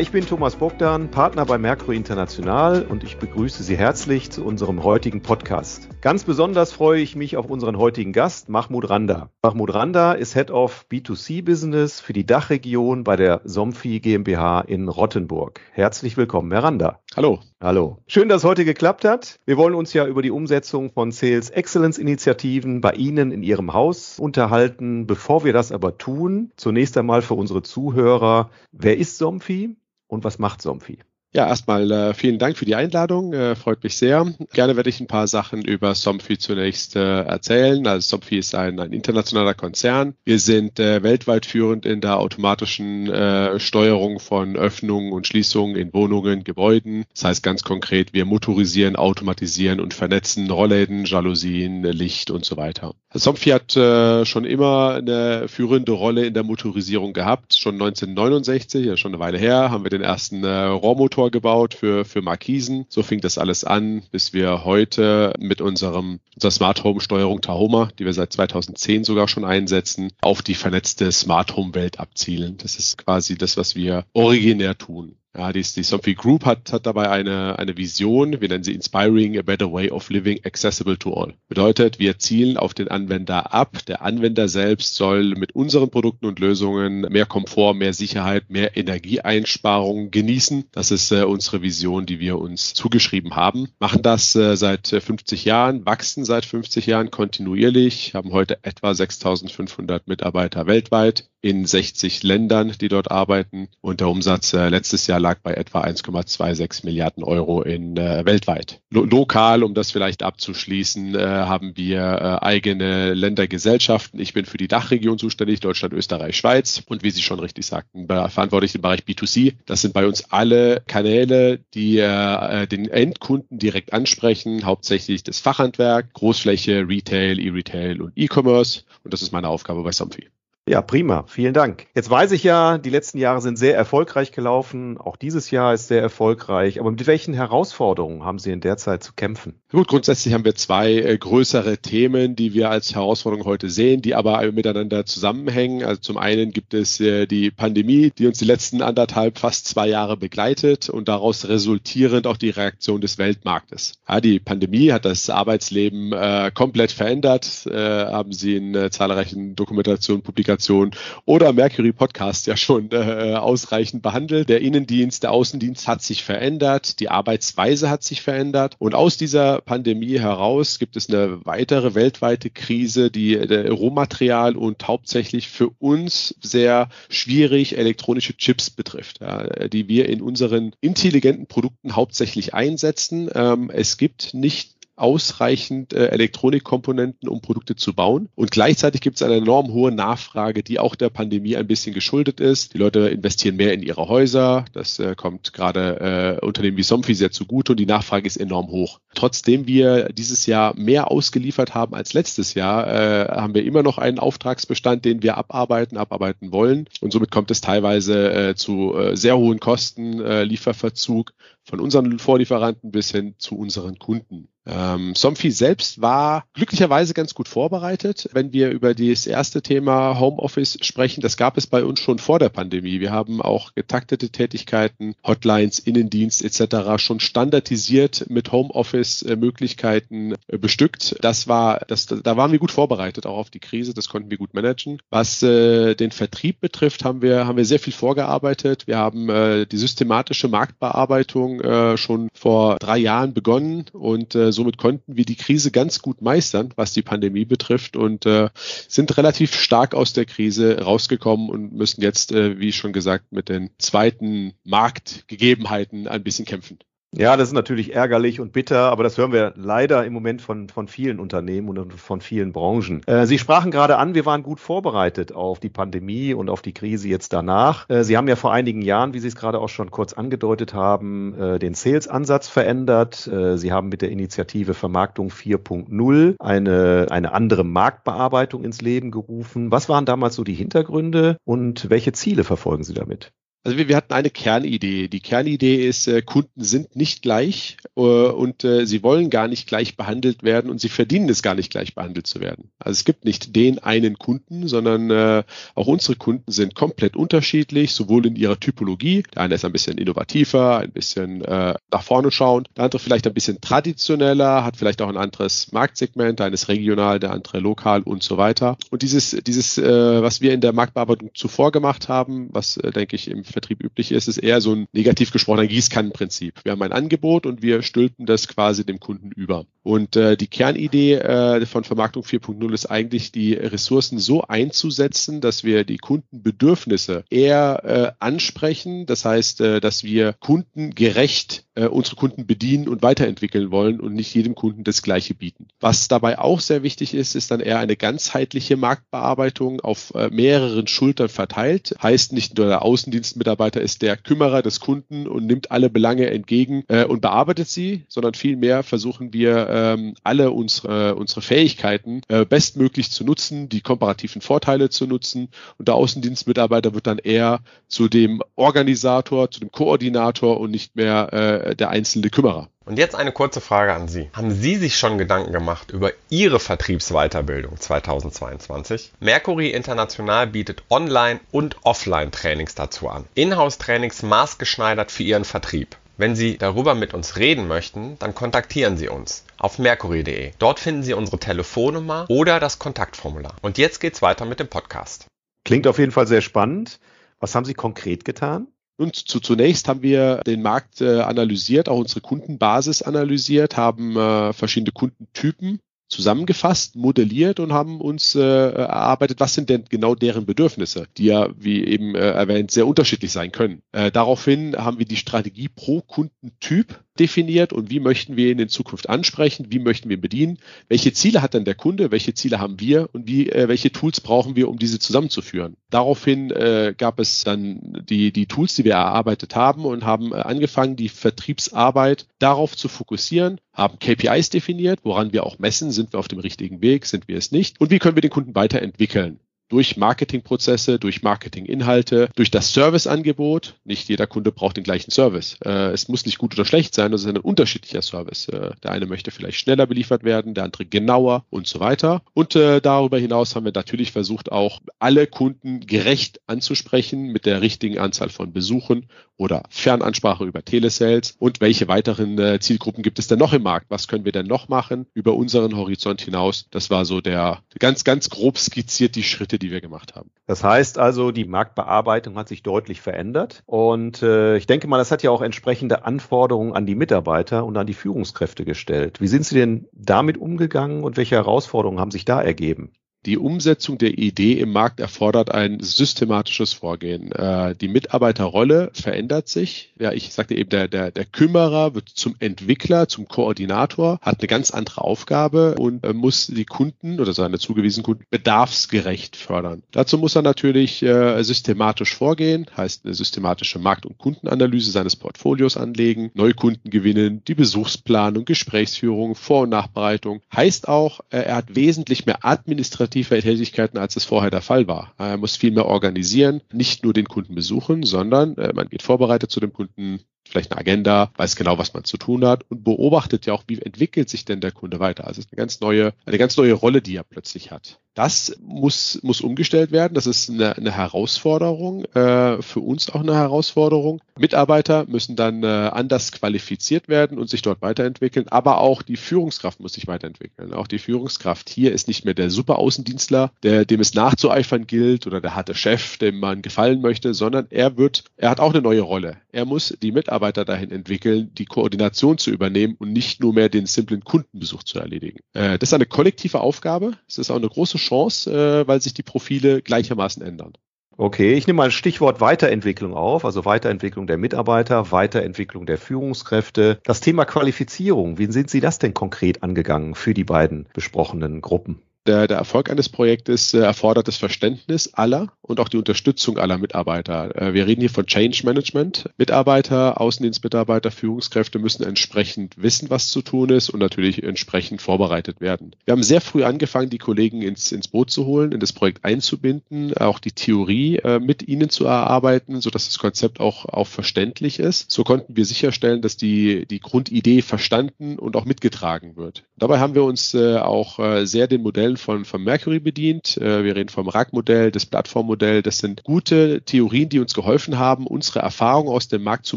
Ich bin Thomas Bogdan, Partner bei Mercury International und ich begrüße Sie herzlich zu unserem heutigen Podcast. Ganz besonders freue ich mich auf unseren heutigen Gast, Mahmoud Randa. Mahmoud Randa ist Head of B2C Business für die Dachregion bei der Somfy GmbH in Rottenburg. Herzlich willkommen, Herr Randa. Hallo. Hallo. Schön, dass es heute geklappt hat. Wir wollen uns ja über die Umsetzung von Sales Excellence Initiativen bei Ihnen in Ihrem Haus unterhalten. Bevor wir das aber tun, zunächst einmal für unsere Zuhörer, wer ist Somfy? Und was macht Somfy? Ja, erstmal äh, vielen Dank für die Einladung. Äh, freut mich sehr. Gerne werde ich ein paar Sachen über Somfy zunächst äh, erzählen. Also Somfy ist ein, ein internationaler Konzern. Wir sind äh, weltweit führend in der automatischen äh, Steuerung von Öffnungen und Schließungen in Wohnungen, Gebäuden. Das heißt ganz konkret, wir motorisieren, automatisieren und vernetzen Rollläden, Jalousien, Licht und so weiter. Somfy hat äh, schon immer eine führende Rolle in der Motorisierung gehabt. Schon 1969, ja schon eine Weile her, haben wir den ersten äh, Rohrmotor Motor gebaut für, für Markisen. So fing das alles an, bis wir heute mit unserem, unserer Smart Home Steuerung Tahoma, die wir seit 2010 sogar schon einsetzen, auf die vernetzte Smart Home Welt abzielen. Das ist quasi das, was wir originär tun. Ja, die, die Somfy Group hat, hat dabei eine, eine Vision, wir nennen sie Inspiring a Better Way of Living Accessible to All. Bedeutet, wir zielen auf den Anwender ab. Der Anwender selbst soll mit unseren Produkten und Lösungen mehr Komfort, mehr Sicherheit, mehr Energieeinsparungen genießen. Das ist äh, unsere Vision, die wir uns zugeschrieben haben. Machen das äh, seit 50 Jahren, wachsen seit 50 Jahren kontinuierlich, haben heute etwa 6500 Mitarbeiter weltweit in 60 Ländern, die dort arbeiten. Und der Umsatz äh, letztes Jahr lag bei etwa 1,26 Milliarden Euro in äh, weltweit. Lo lokal, um das vielleicht abzuschließen, äh, haben wir äh, eigene Ländergesellschaften. Ich bin für die Dachregion zuständig, Deutschland, Österreich, Schweiz. Und wie Sie schon richtig sagten, verantwortlich im Bereich B2C. Das sind bei uns alle Kanäle, die äh, den Endkunden direkt ansprechen, hauptsächlich das Fachhandwerk, Großfläche, Retail, E-Retail und E-Commerce. Und das ist meine Aufgabe bei Somfy. Ja, prima. Vielen Dank. Jetzt weiß ich ja, die letzten Jahre sind sehr erfolgreich gelaufen. Auch dieses Jahr ist sehr erfolgreich. Aber mit welchen Herausforderungen haben Sie in der Zeit zu kämpfen? Gut, grundsätzlich haben wir zwei äh, größere Themen, die wir als Herausforderung heute sehen, die aber miteinander zusammenhängen. Also zum einen gibt es äh, die Pandemie, die uns die letzten anderthalb, fast zwei Jahre begleitet und daraus resultierend auch die Reaktion des Weltmarktes. Ja, die Pandemie hat das Arbeitsleben äh, komplett verändert, haben Sie in zahlreichen Dokumentationen, Publikationen Kommunikation oder Mercury Podcast ja schon äh, ausreichend behandelt. Der Innendienst, der Außendienst hat sich verändert, die Arbeitsweise hat sich verändert und aus dieser Pandemie heraus gibt es eine weitere weltweite Krise, die der Rohmaterial und hauptsächlich für uns sehr schwierig elektronische Chips betrifft, ja, die wir in unseren intelligenten Produkten hauptsächlich einsetzen. Ähm, es gibt nicht ausreichend äh, Elektronikkomponenten, um Produkte zu bauen. Und gleichzeitig gibt es eine enorm hohe Nachfrage, die auch der Pandemie ein bisschen geschuldet ist. Die Leute investieren mehr in ihre Häuser. Das äh, kommt gerade äh, Unternehmen wie Somfy sehr zugute und die Nachfrage ist enorm hoch. Trotzdem wir dieses Jahr mehr ausgeliefert haben als letztes Jahr, äh, haben wir immer noch einen Auftragsbestand, den wir abarbeiten, abarbeiten wollen. Und somit kommt es teilweise äh, zu äh, sehr hohen Kosten, äh, Lieferverzug von unseren Vorlieferanten bis hin zu unseren Kunden. Ähm, Somfy selbst war glücklicherweise ganz gut vorbereitet. Wenn wir über das erste Thema Homeoffice sprechen, das gab es bei uns schon vor der Pandemie. Wir haben auch getaktete Tätigkeiten, Hotlines, Innendienst etc. schon standardisiert mit Homeoffice-Möglichkeiten äh, bestückt. Das war, das, da waren wir gut vorbereitet, auch auf die Krise. Das konnten wir gut managen. Was äh, den Vertrieb betrifft, haben wir, haben wir sehr viel vorgearbeitet. Wir haben äh, die systematische Marktbearbeitung äh, schon vor drei Jahren begonnen und äh, somit konnten wir die Krise ganz gut meistern, was die Pandemie betrifft und äh, sind relativ stark aus der Krise rausgekommen und müssen jetzt, äh, wie schon gesagt, mit den zweiten Marktgegebenheiten ein bisschen kämpfen. Ja, das ist natürlich ärgerlich und bitter, aber das hören wir leider im Moment von, von vielen Unternehmen und von vielen Branchen. Äh, Sie sprachen gerade an, wir waren gut vorbereitet auf die Pandemie und auf die Krise jetzt danach. Äh, Sie haben ja vor einigen Jahren, wie Sie es gerade auch schon kurz angedeutet haben, äh, den Sales-Ansatz verändert. Äh, Sie haben mit der Initiative Vermarktung 4.0 eine, eine andere Marktbearbeitung ins Leben gerufen. Was waren damals so die Hintergründe und welche Ziele verfolgen Sie damit? Also wir, wir hatten eine Kernidee. Die Kernidee ist, äh, Kunden sind nicht gleich äh, und äh, sie wollen gar nicht gleich behandelt werden und sie verdienen es gar nicht gleich behandelt zu werden. Also es gibt nicht den einen Kunden, sondern äh, auch unsere Kunden sind komplett unterschiedlich, sowohl in ihrer Typologie. Der eine ist ein bisschen innovativer, ein bisschen äh, nach vorne schauend, der andere vielleicht ein bisschen traditioneller, hat vielleicht auch ein anderes Marktsegment, der eine ist regional, der andere lokal und so weiter. Und dieses, dieses, äh, was wir in der Marktbearbeitung zuvor gemacht haben, was äh, denke ich im Vertrieb üblich ist, ist eher so ein negativ gesprochener Gießkannenprinzip. Wir haben ein Angebot und wir stülpen das quasi dem Kunden über. Und äh, die Kernidee äh, von Vermarktung 4.0 ist eigentlich, die Ressourcen so einzusetzen, dass wir die Kundenbedürfnisse eher äh, ansprechen. Das heißt, äh, dass wir kundengerecht äh, unsere Kunden bedienen und weiterentwickeln wollen und nicht jedem Kunden das Gleiche bieten. Was dabei auch sehr wichtig ist, ist dann eher eine ganzheitliche Marktbearbeitung auf äh, mehreren Schultern verteilt. Heißt nicht nur der Außendienstmitarbeiter ist der Kümmerer des Kunden und nimmt alle Belange entgegen äh, und bearbeitet sie, sondern vielmehr versuchen wir ähm, alle unsere, unsere Fähigkeiten äh, bestmöglich zu nutzen, die komparativen Vorteile zu nutzen und der Außendienstmitarbeiter wird dann eher zu dem Organisator, zu dem Koordinator und nicht mehr äh, der einzelne Kümmerer. Und jetzt eine kurze Frage an Sie. Haben Sie sich schon Gedanken gemacht über Ihre Vertriebsweiterbildung 2022? Mercury International bietet Online- und Offline-Trainings dazu an. Inhouse-Trainings maßgeschneidert für Ihren Vertrieb. Wenn Sie darüber mit uns reden möchten, dann kontaktieren Sie uns auf mercury.de. Dort finden Sie unsere Telefonnummer oder das Kontaktformular. Und jetzt geht's weiter mit dem Podcast. Klingt auf jeden Fall sehr spannend. Was haben Sie konkret getan? Und zu, zunächst haben wir den Markt äh, analysiert, auch unsere Kundenbasis analysiert, haben äh, verschiedene Kundentypen zusammengefasst, modelliert und haben uns äh, erarbeitet, was sind denn genau deren Bedürfnisse, die ja, wie eben äh, erwähnt, sehr unterschiedlich sein können. Äh, daraufhin haben wir die Strategie pro Kundentyp definiert und wie möchten wir ihn in Zukunft ansprechen, wie möchten wir ihn bedienen, welche Ziele hat dann der Kunde, welche Ziele haben wir und wie, äh, welche Tools brauchen wir, um diese zusammenzuführen. Daraufhin äh, gab es dann die, die Tools, die wir erarbeitet haben und haben äh, angefangen, die Vertriebsarbeit darauf zu fokussieren, haben KPIs definiert, woran wir auch messen, sind wir auf dem richtigen Weg, sind wir es nicht und wie können wir den Kunden weiterentwickeln durch Marketingprozesse, durch Marketinginhalte, durch das Serviceangebot. Nicht jeder Kunde braucht den gleichen Service. Äh, es muss nicht gut oder schlecht sein, es ist ein unterschiedlicher Service. Äh, der eine möchte vielleicht schneller beliefert werden, der andere genauer und so weiter. Und äh, darüber hinaus haben wir natürlich versucht, auch alle Kunden gerecht anzusprechen mit der richtigen Anzahl von Besuchen oder Fernansprache über Telesales und welche weiteren äh, Zielgruppen gibt es denn noch im Markt? Was können wir denn noch machen über unseren Horizont hinaus? Das war so der ganz, ganz grob skizziert die Schritte, die wir gemacht haben. Das heißt also, die Marktbearbeitung hat sich deutlich verändert und äh, ich denke mal, das hat ja auch entsprechende Anforderungen an die Mitarbeiter und an die Führungskräfte gestellt. Wie sind Sie denn damit umgegangen und welche Herausforderungen haben sich da ergeben? Die Umsetzung der Idee im Markt erfordert ein systematisches Vorgehen. Äh, die Mitarbeiterrolle verändert sich. Ja, ich sagte eben, der, der, der Kümmerer wird zum Entwickler, zum Koordinator, hat eine ganz andere Aufgabe und äh, muss die Kunden oder seine zugewiesenen Kunden bedarfsgerecht fördern. Dazu muss er natürlich äh, systematisch vorgehen, heißt eine systematische Markt- und Kundenanalyse seines Portfolios anlegen, Neukunden gewinnen, die Besuchsplanung, Gesprächsführung, Vor- und Nachbereitung. Heißt auch, er hat wesentlich mehr administrative administrative Tätigkeiten, als es vorher der Fall war. Er muss viel mehr organisieren, nicht nur den Kunden besuchen, sondern äh, man geht vorbereitet zu dem Kunden, vielleicht eine Agenda, weiß genau, was man zu tun hat und beobachtet ja auch, wie entwickelt sich denn der Kunde weiter. Also es ist eine ganz neue, eine ganz neue Rolle, die er plötzlich hat. Das muss, muss umgestellt werden. Das ist eine, eine Herausforderung, äh, für uns auch eine Herausforderung. Mitarbeiter müssen dann äh, anders qualifiziert werden und sich dort weiterentwickeln, aber auch die Führungskraft muss sich weiterentwickeln. Auch die Führungskraft hier ist nicht mehr der super Außendienstler, der, dem es nachzueifern gilt oder der harte Chef, dem man gefallen möchte, sondern er wird, er hat auch eine neue Rolle. Er muss die Mitarbeiter dahin entwickeln, die Koordination zu übernehmen und nicht nur mehr den simplen Kundenbesuch zu erledigen. Äh, das ist eine kollektive Aufgabe. Es ist auch eine große Chance, äh, weil sich die Profile gleichermaßen ändern. Okay, ich nehme mal ein Stichwort Weiterentwicklung auf, also Weiterentwicklung der Mitarbeiter, Weiterentwicklung der Führungskräfte. Das Thema Qualifizierung, wie sind Sie das denn konkret angegangen für die beiden besprochenen Gruppen? Der, der Erfolg eines Projektes äh, erfordert das Verständnis aller und auch die Unterstützung aller Mitarbeiter. Äh, wir reden hier von Change Management. Mitarbeiter, Außendienstmitarbeiter, Führungskräfte müssen entsprechend wissen, was zu tun ist und natürlich entsprechend vorbereitet werden. Wir haben sehr früh angefangen, die Kollegen ins, ins Boot zu holen, in das Projekt einzubinden, auch die Theorie äh, mit ihnen zu erarbeiten, sodass das Konzept auch, auch verständlich ist. So konnten wir sicherstellen, dass die, die Grundidee verstanden und auch mitgetragen wird. Dabei haben wir uns äh, auch äh, sehr den Modellen Modellen von, von Mercury bedient. Äh, wir reden vom RAG-Modell, das Plattformmodell. Das sind gute Theorien, die uns geholfen haben, unsere Erfahrungen aus dem Markt zu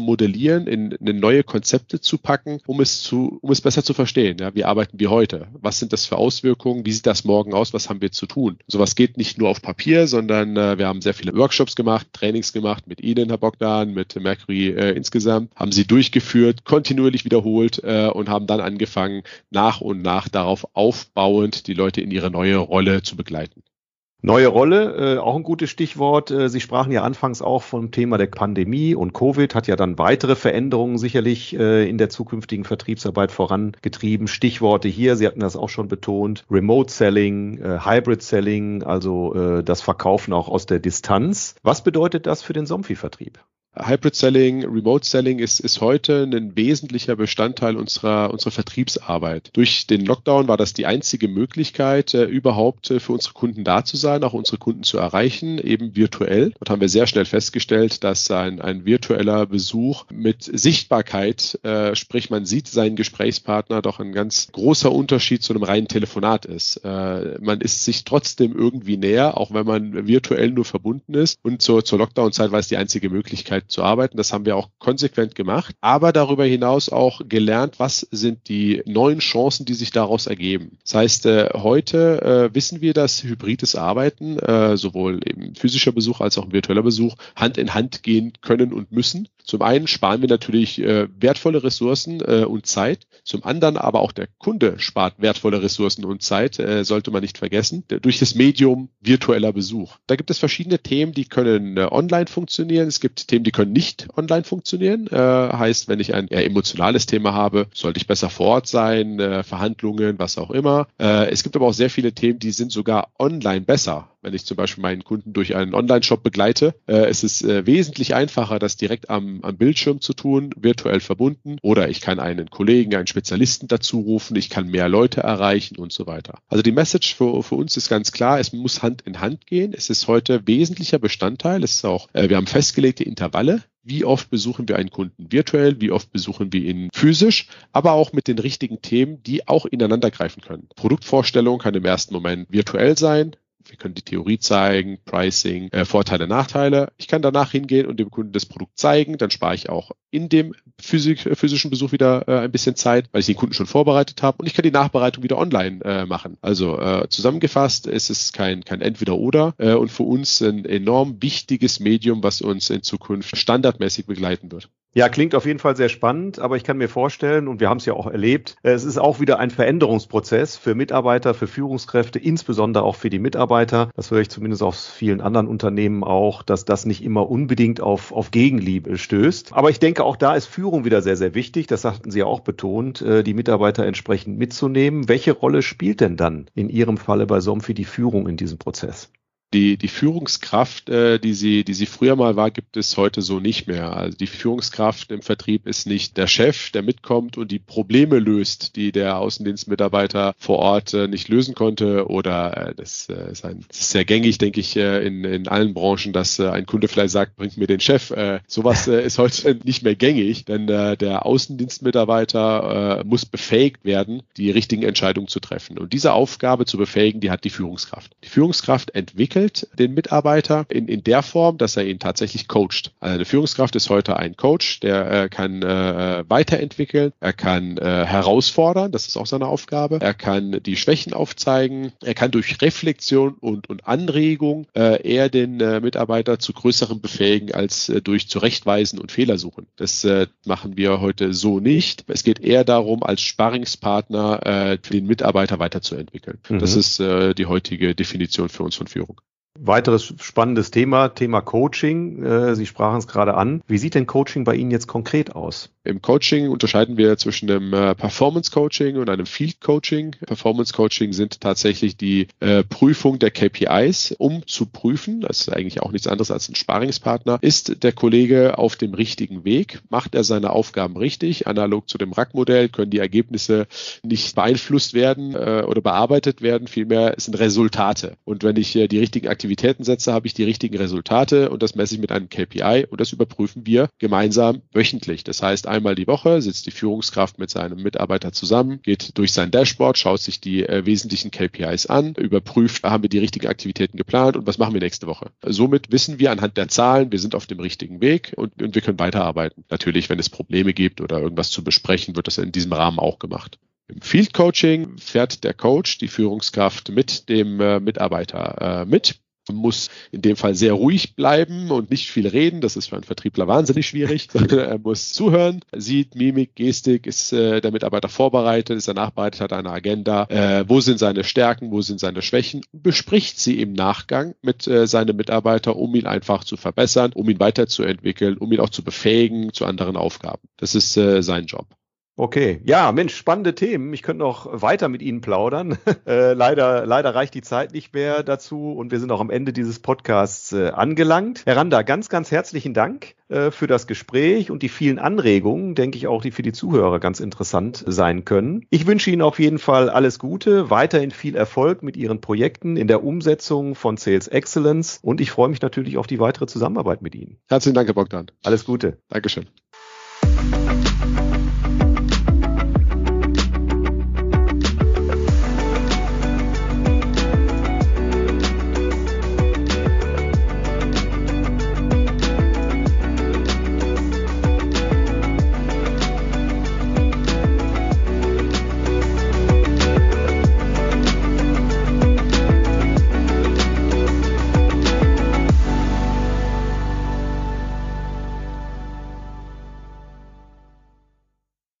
modellieren, in, in neue Konzepte zu packen, um es zu, um es besser zu verstehen. Ja, wie arbeiten wir heute? Was sind das für Auswirkungen? Wie sieht das morgen aus? Was haben wir zu tun? Sowas geht nicht nur auf Papier, sondern äh, wir haben sehr viele Workshops gemacht, Trainings gemacht mit Ihnen, Herr Bogdan, mit Mercury äh, insgesamt, haben sie durchgeführt, kontinuierlich wiederholt äh, und haben dann angefangen, nach und nach darauf aufbauend die Leute in ihre ihre neue Rolle zu begleiten. Neue Rolle, äh, auch ein gutes Stichwort. Äh, Sie sprachen ja anfangs auch vom Thema der Pandemie und Covid hat ja dann weitere Veränderungen sicherlich äh, in der zukünftigen Vertriebsarbeit vorangetrieben. Stichworte hier, Sie hatten das auch schon betont, Remote Selling, äh, Hybrid Selling, also äh, das Verkaufen auch aus der Distanz. Was bedeutet das für den Somfy-Vertrieb? Hybrid Selling, Remote Selling ist, ist heute ein wesentlicher Bestandteil unserer, unserer Vertriebsarbeit. Durch den Lockdown war das die einzige Möglichkeit, äh, überhaupt äh, für unsere Kunden da zu sein, auch unsere Kunden zu erreichen, eben virtuell. Dort haben wir sehr schnell festgestellt, dass ein, ein virtueller Besuch mit Sichtbarkeit, äh, sprich man sieht seinen Gesprächspartner, doch ein ganz großer Unterschied zu einem reinen Telefonat ist. Äh, man ist sich trotzdem irgendwie näher, auch wenn man virtuell nur verbunden ist. Und zur, zur Lockdown-Zeit war es die einzige Möglichkeit, zu arbeiten. Das haben wir auch konsequent gemacht, aber darüber hinaus auch gelernt, was sind die neuen Chancen, die sich daraus ergeben. Das heißt, äh, heute äh, wissen wir, dass hybrides Arbeiten, äh, sowohl eben physischer Besuch als auch virtueller Besuch, Hand in Hand gehen können und müssen. Zum einen sparen wir natürlich wertvolle Ressourcen und Zeit, zum anderen aber auch der Kunde spart wertvolle Ressourcen und Zeit, sollte man nicht vergessen, durch das Medium virtueller Besuch. Da gibt es verschiedene Themen, die können online funktionieren. Es gibt Themen, die können nicht online funktionieren. Äh, heißt, wenn ich ein eher emotionales Thema habe, sollte ich besser vor Ort sein, äh, Verhandlungen, was auch immer. Äh, es gibt aber auch sehr viele Themen, die sind sogar online besser. Wenn ich zum Beispiel meinen Kunden durch einen Online-Shop begleite, äh, es ist äh, wesentlich einfacher, das direkt am, am Bildschirm zu tun, virtuell verbunden. Oder ich kann einen Kollegen, einen Spezialisten dazu rufen, ich kann mehr Leute erreichen und so weiter. Also die Message für, für uns ist ganz klar, es muss Hand in Hand gehen. Es ist heute wesentlicher Bestandteil. Es ist auch, äh, wir haben festgelegte Intervalle wie oft besuchen wir einen Kunden virtuell, wie oft besuchen wir ihn physisch, aber auch mit den richtigen Themen, die auch ineinander greifen können. Produktvorstellung kann im ersten Moment virtuell sein, wir können die Theorie zeigen, Pricing, äh, Vorteile, Nachteile. Ich kann danach hingehen und dem Kunden das Produkt zeigen. Dann spare ich auch in dem Physik, äh, physischen Besuch wieder äh, ein bisschen Zeit, weil ich den Kunden schon vorbereitet habe. Und ich kann die Nachbereitung wieder online äh, machen. Also äh, zusammengefasst, es ist kein, kein Entweder-Oder äh, und für uns ein enorm wichtiges Medium, was uns in Zukunft standardmäßig begleiten wird. Ja, klingt auf jeden Fall sehr spannend, aber ich kann mir vorstellen, und wir haben es ja auch erlebt, es ist auch wieder ein Veränderungsprozess für Mitarbeiter, für Führungskräfte, insbesondere auch für die Mitarbeiter. Das höre ich zumindest aus vielen anderen Unternehmen auch, dass das nicht immer unbedingt auf, auf Gegenliebe stößt. Aber ich denke, auch da ist Führung wieder sehr, sehr wichtig. Das sagten Sie ja auch betont, äh, die Mitarbeiter entsprechend mitzunehmen. Welche Rolle spielt denn dann in Ihrem Falle bei Somfy die Führung in diesem Prozess? Die, die Führungskraft, äh, die sie, die sie früher mal war, gibt es heute so nicht mehr. Also die Führungskraft im Vertrieb ist nicht der Chef, der mitkommt und die Probleme löst, die der Außendienstmitarbeiter vor Ort äh, nicht lösen konnte. Oder äh, das, äh, ist ein, das ist sehr gängig, denke ich, äh, in, in allen Branchen, dass äh, ein Kunde vielleicht sagt, bringt mir den Chef. Äh, sowas äh, ist heute nicht mehr gängig, denn äh, der Außendienstmitarbeiter äh, muss befähigt werden, die richtigen Entscheidungen zu treffen. Und diese Aufgabe zu befähigen, die hat die Führungskraft. Die Führungskraft entwickelt entwickelt, den Mitarbeiter, in, in der Form, dass er ihn tatsächlich coacht. Also eine Führungskraft ist heute ein Coach, der äh, kann äh, weiterentwickeln, er kann äh, herausfordern, das ist auch seine Aufgabe, er kann die Schwächen aufzeigen, er kann durch Reflexion und, und Anregung äh, eher den äh, Mitarbeiter zu größerem befähigen als äh, durch Zurechtweisen und Fehler suchen. Das äh, machen wir heute so nicht. Es geht eher darum, als Sparringspartner äh, den Mitarbeiter weiterzuentwickeln. Mhm. Das ist äh, die heutige Definition für uns von Führung. Weiteres spannendes Thema, Thema Coaching. Äh, Sie sprachen es gerade an. Wie sieht denn Coaching bei Ihnen jetzt konkret aus? Im Coaching unterscheiden wir zwischen einem äh, Performance Coaching und einem Field Coaching. Performance Coaching sind tatsächlich die äh, Prüfung der KPIs, um zu prüfen, das ist eigentlich auch nichts anderes als ein Sparingspartner, ist der Kollege auf dem richtigen Weg, macht er seine Aufgaben richtig, analog zu dem RAC-Modell können die Ergebnisse nicht beeinflusst werden äh, oder bearbeitet werden, vielmehr sind Resultate. Und wenn ich äh, die richtigen Aktivitäten setze, habe ich die richtigen Resultate und das messe ich mit einem KPI und das überprüfen wir gemeinsam wöchentlich. Das heißt, einmal die Woche sitzt die Führungskraft mit seinem Mitarbeiter zusammen, geht durch sein Dashboard, schaut sich die äh, wesentlichen KPIs an, überprüft, haben wir die richtigen Aktivitäten geplant und was machen wir nächste Woche. Somit wissen wir anhand der Zahlen, wir sind auf dem richtigen Weg und, und wir können weiterarbeiten. Natürlich, wenn es Probleme gibt oder irgendwas zu besprechen, wird das in diesem Rahmen auch gemacht. Im Field Coaching fährt der Coach die Führungskraft mit dem äh, Mitarbeiter äh, mit, muss in dem Fall sehr ruhig bleiben und nicht viel reden. Das ist für einen Vertriebler wahnsinnig schwierig, er muss zuhören, sieht Mimik, Gestik, ist äh, der Mitarbeiter vorbereitet, ist er nachbereitet, hat eine Agenda, äh, wo sind seine Stärken, wo sind seine Schwächen, bespricht sie im Nachgang mit äh, seinem Mitarbeiter, um ihn einfach zu verbessern, um ihn weiterzuentwickeln, um ihn auch zu befähigen zu anderen Aufgaben. Das ist äh, sein Job. Okay, ja, Mensch, spannende Themen. Ich könnte noch weiter mit Ihnen plaudern. äh, leider, leider reicht die Zeit nicht mehr dazu und wir sind auch am Ende dieses Podcasts äh, angelangt. Herr Randa, ganz, ganz herzlichen Dank äh, für das Gespräch und die vielen Anregungen, denke ich auch, die für die Zuhörer ganz interessant sein können. Ich wünsche Ihnen auf jeden Fall alles Gute, weiterhin viel Erfolg mit Ihren Projekten in der Umsetzung von Sales Excellence und ich freue mich natürlich auf die weitere Zusammenarbeit mit Ihnen. Herzlichen Dank, Herr Bogdan. Alles Gute. Dankeschön.